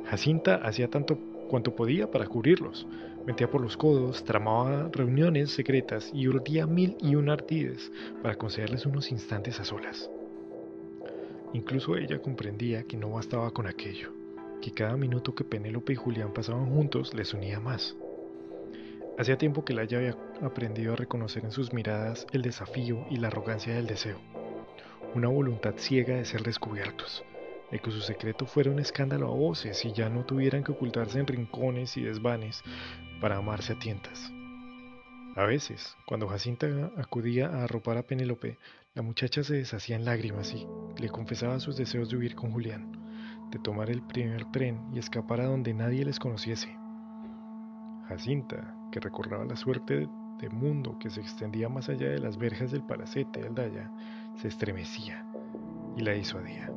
Jacinta hacía tanto cuanto podía para cubrirlos. Metía por los codos, tramaba reuniones secretas y urdía mil y un artides para concederles unos instantes a solas. Incluso ella comprendía que no bastaba con aquello, que cada minuto que Penélope y Julián pasaban juntos les unía más. Hacía tiempo que Laia había aprendido a reconocer en sus miradas el desafío y la arrogancia del deseo, una voluntad ciega de ser descubiertos, de que su secreto fuera un escándalo a voces y ya no tuvieran que ocultarse en rincones y desvanes para amarse a tientas. A veces, cuando Jacinta acudía a arropar a Penélope, la muchacha se deshacía en lágrimas y le confesaba sus deseos de huir con Julián, de tomar el primer tren y escapar a donde nadie les conociese. Jacinta, que recordaba la suerte de mundo que se extendía más allá de las verjas del palacete de Aldaya, se estremecía y la disuadía.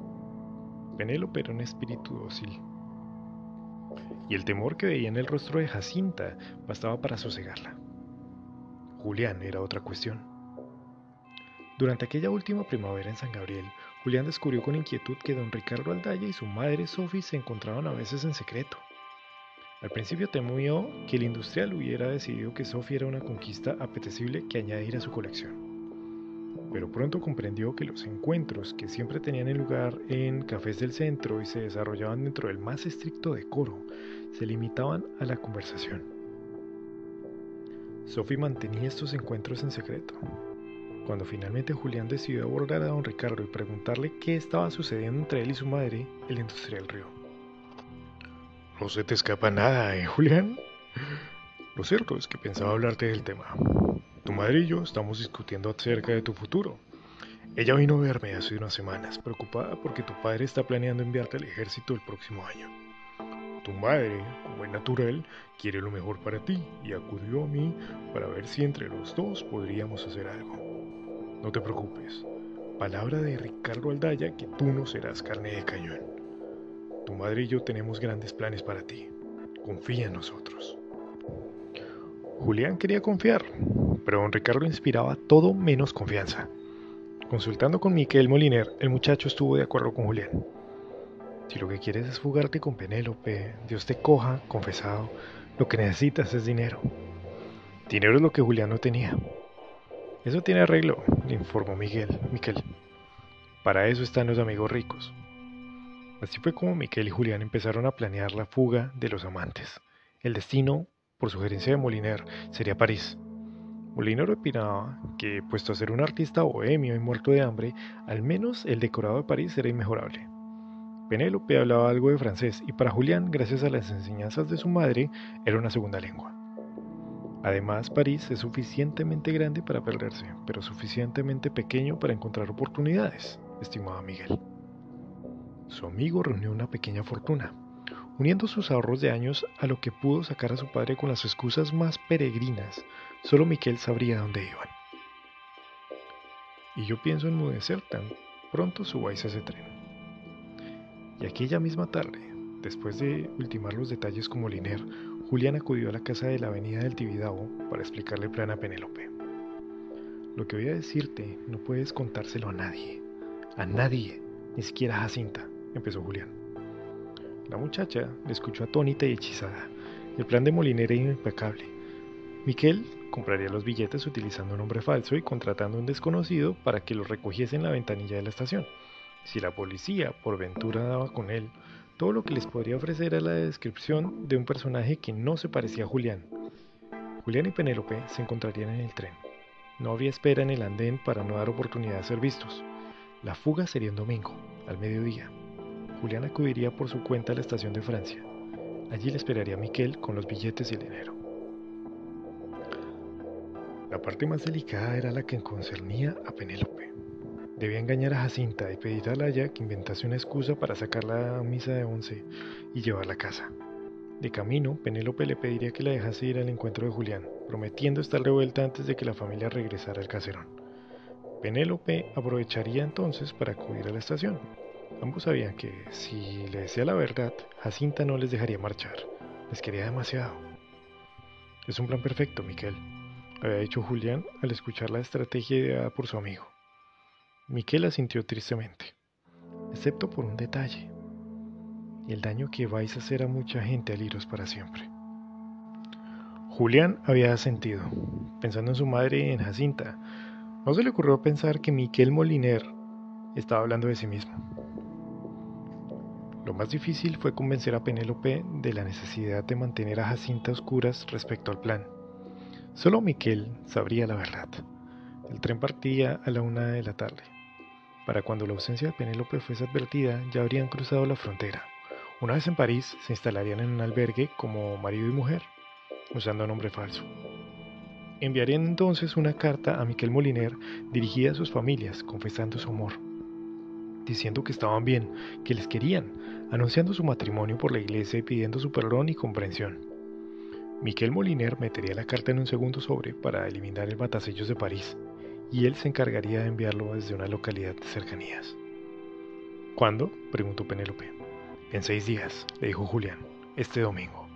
Penélope era un espíritu dócil. Y el temor que veía en el rostro de Jacinta bastaba para sosegarla. Julián era otra cuestión. Durante aquella última primavera en San Gabriel, Julián descubrió con inquietud que don Ricardo Aldaya y su madre Sophie se encontraban a veces en secreto. Al principio temió que el industrial hubiera decidido que Sophie era una conquista apetecible que añadir a su colección pero pronto comprendió que los encuentros que siempre tenían lugar en cafés del centro y se desarrollaban dentro del más estricto decoro, se limitaban a la conversación. Sophie mantenía estos encuentros en secreto. Cuando finalmente Julián decidió abordar a don Ricardo y preguntarle qué estaba sucediendo entre él y su madre, el industrial rió. No se te escapa nada, ¿eh, Julián? Lo cierto es que pensaba hablarte del tema. Madre y yo estamos discutiendo acerca de tu futuro. Ella vino a verme hace unas semanas, preocupada porque tu padre está planeando enviarte al ejército el próximo año. Tu madre, como es natural, quiere lo mejor para ti y acudió a mí para ver si entre los dos podríamos hacer algo. No te preocupes. Palabra de Ricardo Aldaya que tú no serás carne de cañón. Tu madre y yo tenemos grandes planes para ti. Confía en nosotros. Julián quería confiar, pero don Ricardo inspiraba todo menos confianza. Consultando con Miquel Moliner, el muchacho estuvo de acuerdo con Julián. Si lo que quieres es fugarte con Penélope, Dios te coja, confesado, lo que necesitas es dinero. Dinero es lo que Julián no tenía. Eso tiene arreglo, le informó Miguel. Miquel. Para eso están los amigos ricos. Así fue como Miquel y Julián empezaron a planear la fuga de los amantes. El destino, por sugerencia de Moliner, sería París. Moliner opinaba que, puesto a ser un artista bohemio y muerto de hambre, al menos el decorado de París era inmejorable. Penélope hablaba algo de francés y para Julián, gracias a las enseñanzas de su madre, era una segunda lengua. Además, París es suficientemente grande para perderse, pero suficientemente pequeño para encontrar oportunidades, estimaba Miguel. Su amigo reunió una pequeña fortuna, uniendo sus ahorros de años a lo que pudo sacar a su padre con las excusas más peregrinas. Solo Miquel sabría dónde iban. Y yo pienso enmudecer tan pronto subáis a ese tren. Y aquella misma tarde, después de ultimar los detalles como Liner, Julián acudió a la casa de la avenida del Tibidabo para explicarle el plan a Penélope. Lo que voy a decirte no puedes contárselo a nadie. A nadie, ni siquiera a Jacinta, empezó Julián. La muchacha le escuchó atónita y hechizada. El plan de Molinera era impecable. Miquel compraría los billetes utilizando un nombre falso y contratando a un desconocido para que los recogiese en la ventanilla de la estación. Si la policía por ventura daba con él, todo lo que les podría ofrecer era la descripción de un personaje que no se parecía a Julián. Julián y Penélope se encontrarían en el tren. No había espera en el andén para no dar oportunidad de ser vistos. La fuga sería un domingo, al mediodía. Julián acudiría por su cuenta a la estación de Francia. Allí le esperaría Miquel con los billetes y el dinero. La parte más delicada era la que concernía a Penélope. Debía engañar a Jacinta y pedir a Laya que inventase una excusa para sacarla a misa de once y llevarla a casa. De camino, Penélope le pediría que la dejase ir al encuentro de Julián, prometiendo estar de vuelta antes de que la familia regresara al caserón. Penélope aprovecharía entonces para acudir a la estación, Ambos sabían que si le decía la verdad, Jacinta no les dejaría marchar. Les quería demasiado. Es un plan perfecto, Miquel, había dicho Julián al escuchar la estrategia ideada por su amigo. Miquel asintió tristemente, excepto por un detalle, el daño que vais a hacer a mucha gente al iros para siempre. Julián había asentido, pensando en su madre y en Jacinta. No se le ocurrió pensar que Miquel Moliner estaba hablando de sí mismo. Lo más difícil fue convencer a Penélope de la necesidad de mantener a Jacinta oscuras respecto al plan. Solo Miquel sabría la verdad. El tren partía a la una de la tarde. Para cuando la ausencia de Penélope fuese advertida, ya habrían cruzado la frontera. Una vez en París, se instalarían en un albergue como marido y mujer, usando nombre falso. Enviarían entonces una carta a Miquel Moliner dirigida a sus familias, confesando su amor diciendo que estaban bien, que les querían, anunciando su matrimonio por la iglesia y pidiendo su perdón y comprensión. Miquel Moliner metería la carta en un segundo sobre para eliminar el batasellos de París, y él se encargaría de enviarlo desde una localidad de cercanías. ¿Cuándo? preguntó Penélope. En seis días, le dijo Julián, este domingo.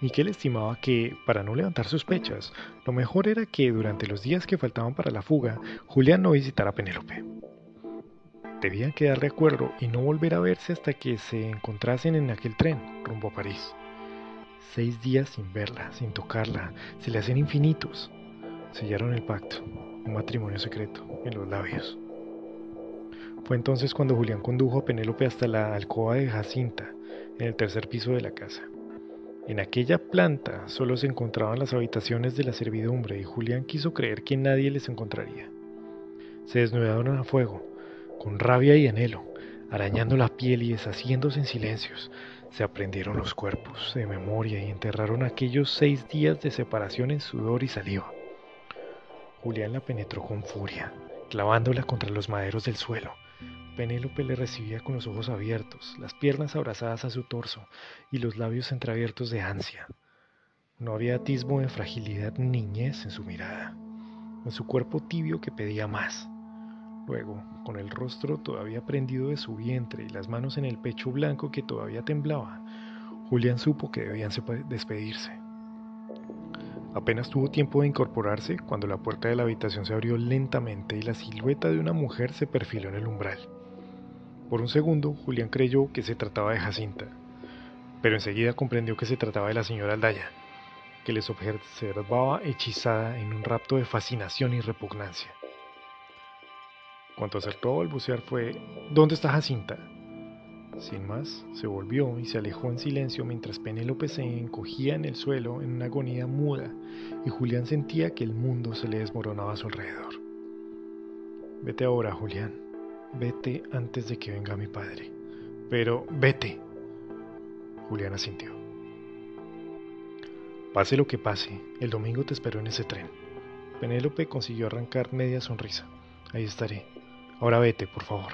Miquel estimaba que, para no levantar sospechas, lo mejor era que durante los días que faltaban para la fuga, Julián no visitara a Penélope. Debían quedar de acuerdo y no volver a verse hasta que se encontrasen en aquel tren rumbo a París. Seis días sin verla, sin tocarla, se le hacían infinitos. Sellaron el pacto, un matrimonio secreto, en los labios. Fue entonces cuando Julián condujo a Penélope hasta la alcoba de Jacinta, en el tercer piso de la casa. En aquella planta solo se encontraban las habitaciones de la servidumbre y Julián quiso creer que nadie les encontraría. Se desnudaron a fuego, con rabia y anhelo, arañando la piel y deshaciéndose en silencios, se aprendieron los cuerpos de memoria y enterraron aquellos seis días de separación en sudor y saliva. Julián la penetró con furia, clavándola contra los maderos del suelo. Penélope le recibía con los ojos abiertos, las piernas abrazadas a su torso y los labios entreabiertos de ansia. No había atisbo de fragilidad ni niñez en su mirada, en su cuerpo tibio que pedía más. Luego, con el rostro todavía prendido de su vientre y las manos en el pecho blanco que todavía temblaba, Julián supo que debían despedirse. Apenas tuvo tiempo de incorporarse cuando la puerta de la habitación se abrió lentamente y la silueta de una mujer se perfiló en el umbral. Por un segundo, Julián creyó que se trataba de Jacinta, pero enseguida comprendió que se trataba de la señora Aldaya. que les observaba hechizada en un rapto de fascinación y repugnancia. Cuanto acertó a balbucear fue ¿Dónde está Jacinta? Sin más, se volvió y se alejó en silencio mientras Penélope se encogía en el suelo en una agonía muda y Julián sentía que el mundo se le desmoronaba a su alrededor. Vete ahora, Julián. Vete antes de que venga mi padre. Pero vete. Julián asintió. Pase lo que pase, el domingo te espero en ese tren. Penélope consiguió arrancar media sonrisa. Ahí estaré. Ahora vete, por favor.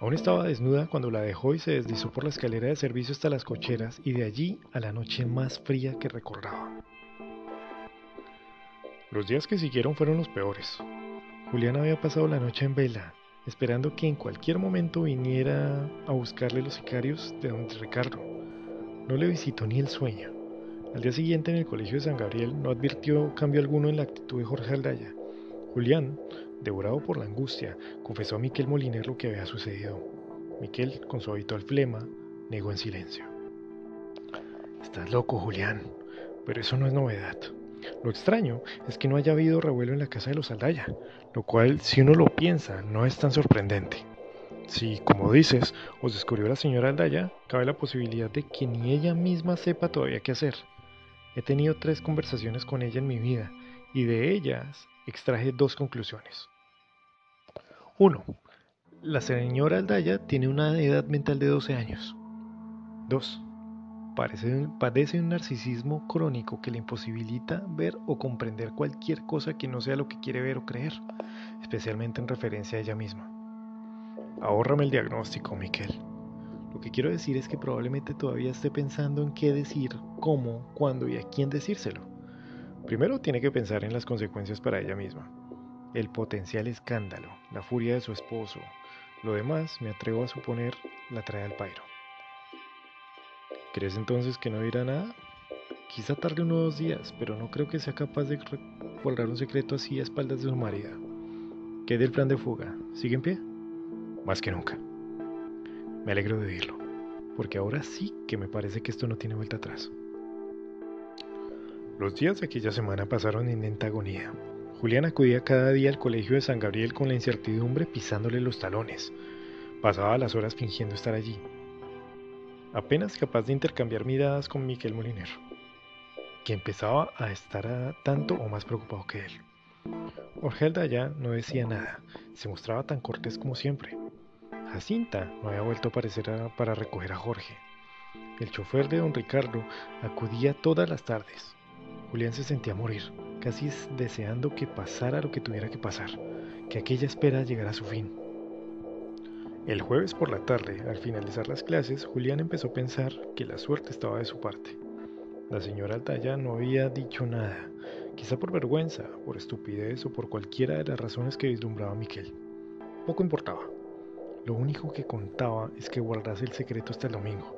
Aún estaba desnuda cuando la dejó y se deslizó por la escalera de servicio hasta las cocheras y de allí a la noche más fría que recordaba. Los días que siguieron fueron los peores. Julián había pasado la noche en vela, esperando que en cualquier momento viniera a buscarle los sicarios de don Ricardo. No le visitó ni el sueño. Al día siguiente en el colegio de San Gabriel no advirtió cambio alguno en la actitud de Jorge Aldaya. Julián, devorado por la angustia, confesó a Miquel Moliner lo que había sucedido. Miquel, con su habitual flema, negó en silencio. Estás loco, Julián, pero eso no es novedad. Lo extraño es que no haya habido revuelo en la casa de los Aldaya, lo cual, si uno lo piensa, no es tan sorprendente. Si, como dices, os descubrió la señora Aldaya, cabe la posibilidad de que ni ella misma sepa todavía qué hacer. He tenido tres conversaciones con ella en mi vida y de ellas extraje dos conclusiones. 1. La señora Aldaya tiene una edad mental de 12 años. 2. Padece un narcisismo crónico que le imposibilita ver o comprender cualquier cosa que no sea lo que quiere ver o creer, especialmente en referencia a ella misma. Ahórrame el diagnóstico, Miquel. Lo que quiero decir es que probablemente todavía esté pensando en qué decir, cómo, cuándo y a quién decírselo. Primero tiene que pensar en las consecuencias para ella misma. El potencial escándalo, la furia de su esposo. Lo demás, me atrevo a suponer, la trae al pairo. ¿Crees entonces que no dirá nada? Quizá tarde unos dos días, pero no creo que sea capaz de guardar un secreto así a espaldas de su marido. ¿Qué del plan de fuga? ¿Sigue en pie? Más que nunca. Me alegro de oírlo, porque ahora sí que me parece que esto no tiene vuelta atrás. Los días de aquella semana pasaron en lenta agonía. Julián acudía cada día al colegio de San Gabriel con la incertidumbre pisándole los talones. Pasaba las horas fingiendo estar allí, apenas capaz de intercambiar miradas con Miquel Moliner, que empezaba a estar tanto o más preocupado que él. Orgelda ya no decía nada, se mostraba tan cortés como siempre. Jacinta no había vuelto a aparecer para recoger a Jorge. El chofer de don Ricardo acudía todas las tardes. Julián se sentía morir, casi deseando que pasara lo que tuviera que pasar, que aquella espera llegara a su fin. El jueves por la tarde, al finalizar las clases, Julián empezó a pensar que la suerte estaba de su parte. La señora Altaya no había dicho nada, quizá por vergüenza, por estupidez o por cualquiera de las razones que vislumbraba Miquel. Poco importaba. Lo único que contaba es que guardase el secreto hasta el domingo.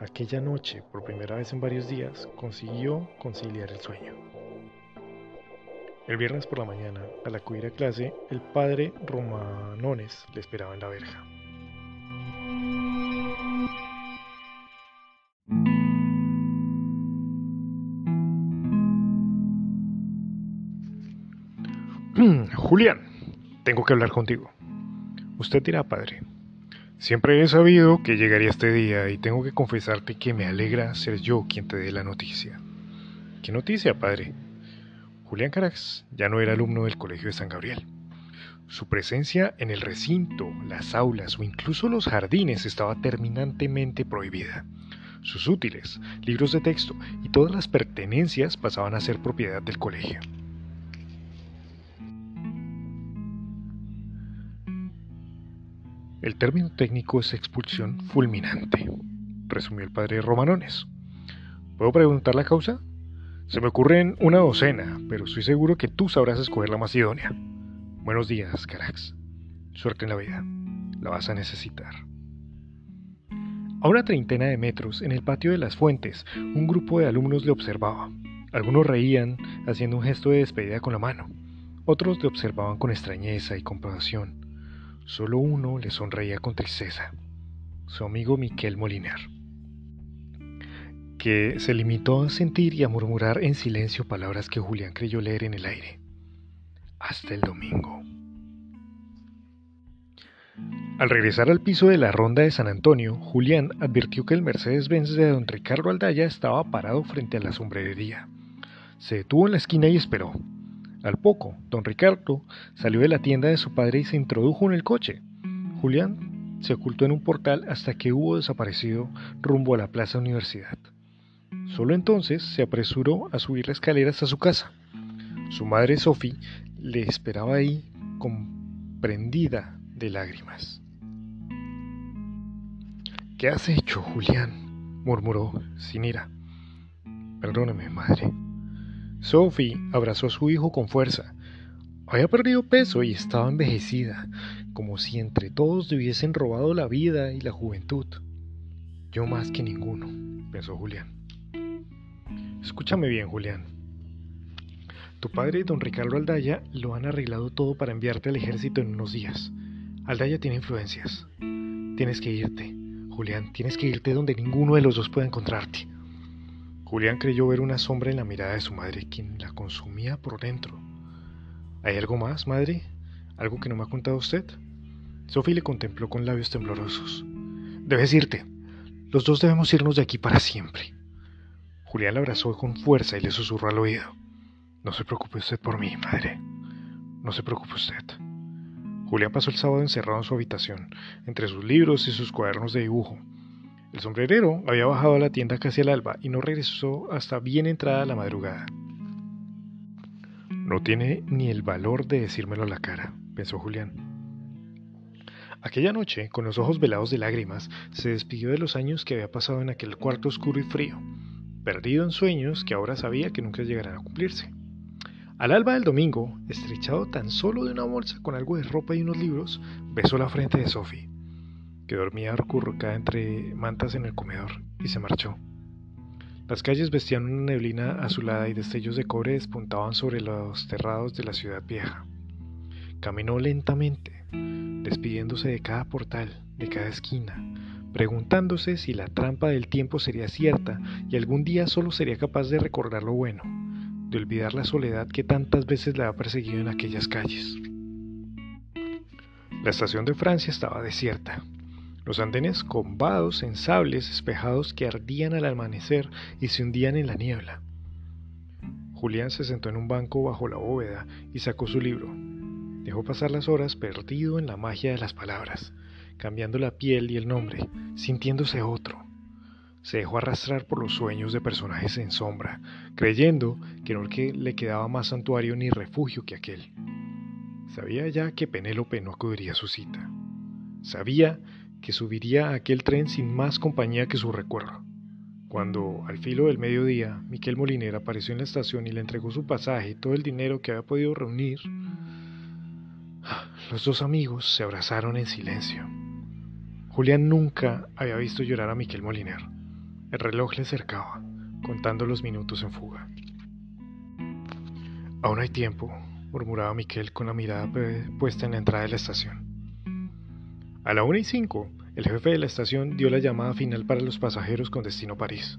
Aquella noche, por primera vez en varios días, consiguió conciliar el sueño. El viernes por la mañana, al acudir a clase, el padre Romanones le esperaba en la verja. Julián, tengo que hablar contigo. Usted dirá, padre, siempre he sabido que llegaría este día y tengo que confesarte que me alegra ser yo quien te dé la noticia. ¿Qué noticia, padre? Julián Carax ya no era alumno del Colegio de San Gabriel. Su presencia en el recinto, las aulas o incluso los jardines estaba terminantemente prohibida. Sus útiles, libros de texto y todas las pertenencias pasaban a ser propiedad del colegio. El término técnico es expulsión fulminante, resumió el padre Romanones. ¿Puedo preguntar la causa? Se me ocurren una docena, pero estoy seguro que tú sabrás escoger la más idónea. Buenos días, Carax. Suerte en la vida. La vas a necesitar. A una treintena de metros, en el patio de las fuentes, un grupo de alumnos le observaba. Algunos reían, haciendo un gesto de despedida con la mano. Otros le observaban con extrañeza y compasión. Solo uno le sonreía con tristeza, su amigo Miquel Moliner. que se limitó a sentir y a murmurar en silencio palabras que Julián creyó leer en el aire. Hasta el domingo. Al regresar al piso de la ronda de San Antonio, Julián advirtió que el Mercedes-Benz de don Ricardo Aldaya estaba parado frente a la sombrerería. Se detuvo en la esquina y esperó. Al poco, don Ricardo salió de la tienda de su padre y se introdujo en el coche. Julián se ocultó en un portal hasta que hubo desaparecido rumbo a la Plaza Universidad. Solo entonces se apresuró a subir las escaleras a su casa. Su madre Sophie le esperaba ahí comprendida de lágrimas. ¿Qué has hecho, Julián? murmuró sin ira. Perdóname, madre. Sophie abrazó a su hijo con fuerza. Había perdido peso y estaba envejecida, como si entre todos le hubiesen robado la vida y la juventud. Yo más que ninguno, pensó Julián. Escúchame bien, Julián. Tu padre y don Ricardo Aldaya lo han arreglado todo para enviarte al ejército en unos días. Aldaya tiene influencias. Tienes que irte, Julián, tienes que irte donde ninguno de los dos pueda encontrarte. Julián creyó ver una sombra en la mirada de su madre, quien la consumía por dentro. ¿Hay algo más, madre? ¿Algo que no me ha contado usted? Sophie le contempló con labios temblorosos. Debes irte. Los dos debemos irnos de aquí para siempre. Julián la abrazó con fuerza y le susurró al oído. No se preocupe usted por mí, madre. No se preocupe usted. Julián pasó el sábado encerrado en su habitación, entre sus libros y sus cuadernos de dibujo, el sombrerero había bajado a la tienda casi al alba y no regresó hasta bien entrada la madrugada. No tiene ni el valor de decírmelo a la cara, pensó Julián. Aquella noche, con los ojos velados de lágrimas, se despidió de los años que había pasado en aquel cuarto oscuro y frío, perdido en sueños que ahora sabía que nunca llegarán a cumplirse. Al alba del domingo, estrechado tan solo de una bolsa con algo de ropa y unos libros, besó la frente de Sophie que dormía acurrucada entre mantas en el comedor, y se marchó. Las calles vestían una neblina azulada y destellos de cobre despuntaban sobre los terrados de la ciudad vieja. Caminó lentamente, despidiéndose de cada portal, de cada esquina, preguntándose si la trampa del tiempo sería cierta y algún día solo sería capaz de recordar lo bueno, de olvidar la soledad que tantas veces le había perseguido en aquellas calles. La estación de Francia estaba desierta, los andenes combados en sables espejados que ardían al amanecer y se hundían en la niebla. Julián se sentó en un banco bajo la bóveda y sacó su libro. Dejó pasar las horas perdido en la magia de las palabras, cambiando la piel y el nombre, sintiéndose otro. Se dejó arrastrar por los sueños de personajes en sombra, creyendo que no le quedaba más santuario ni refugio que aquel. Sabía ya que Penélope no acudiría a su cita. Sabía que subiría a aquel tren sin más compañía que su recuerdo. Cuando, al filo del mediodía, Miquel Moliner apareció en la estación y le entregó su pasaje y todo el dinero que había podido reunir, los dos amigos se abrazaron en silencio. Julián nunca había visto llorar a Miquel Moliner. El reloj le cercaba, contando los minutos en fuga. Aún hay tiempo, murmuraba Miquel con la mirada puesta en la entrada de la estación. A la 1 y 5, el jefe de la estación dio la llamada final para los pasajeros con destino París.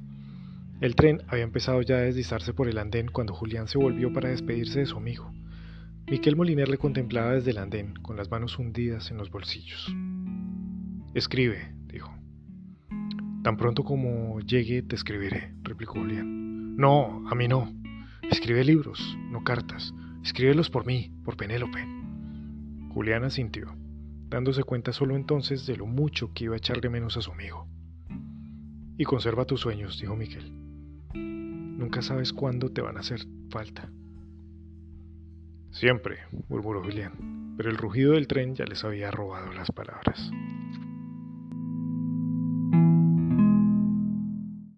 El tren había empezado ya a deslizarse por el andén cuando Julián se volvió para despedirse de su amigo. Miquel Moliner le contemplaba desde el andén, con las manos hundidas en los bolsillos. Escribe, dijo. Tan pronto como llegue te escribiré, replicó Julián. No, a mí no. Escribe libros, no cartas. Escríbelos por mí, por Penélope. Julián asintió dándose cuenta solo entonces de lo mucho que iba a echar de menos a su amigo. Y conserva tus sueños, dijo Miguel. Nunca sabes cuándo te van a hacer falta. Siempre, murmuró Julián, pero el rugido del tren ya les había robado las palabras.